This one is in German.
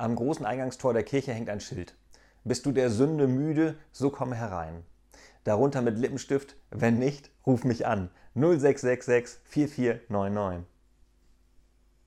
Am großen Eingangstor der Kirche hängt ein Schild. Bist du der Sünde müde, so komm herein. Darunter mit Lippenstift, wenn nicht, ruf mich an. 0666 4499.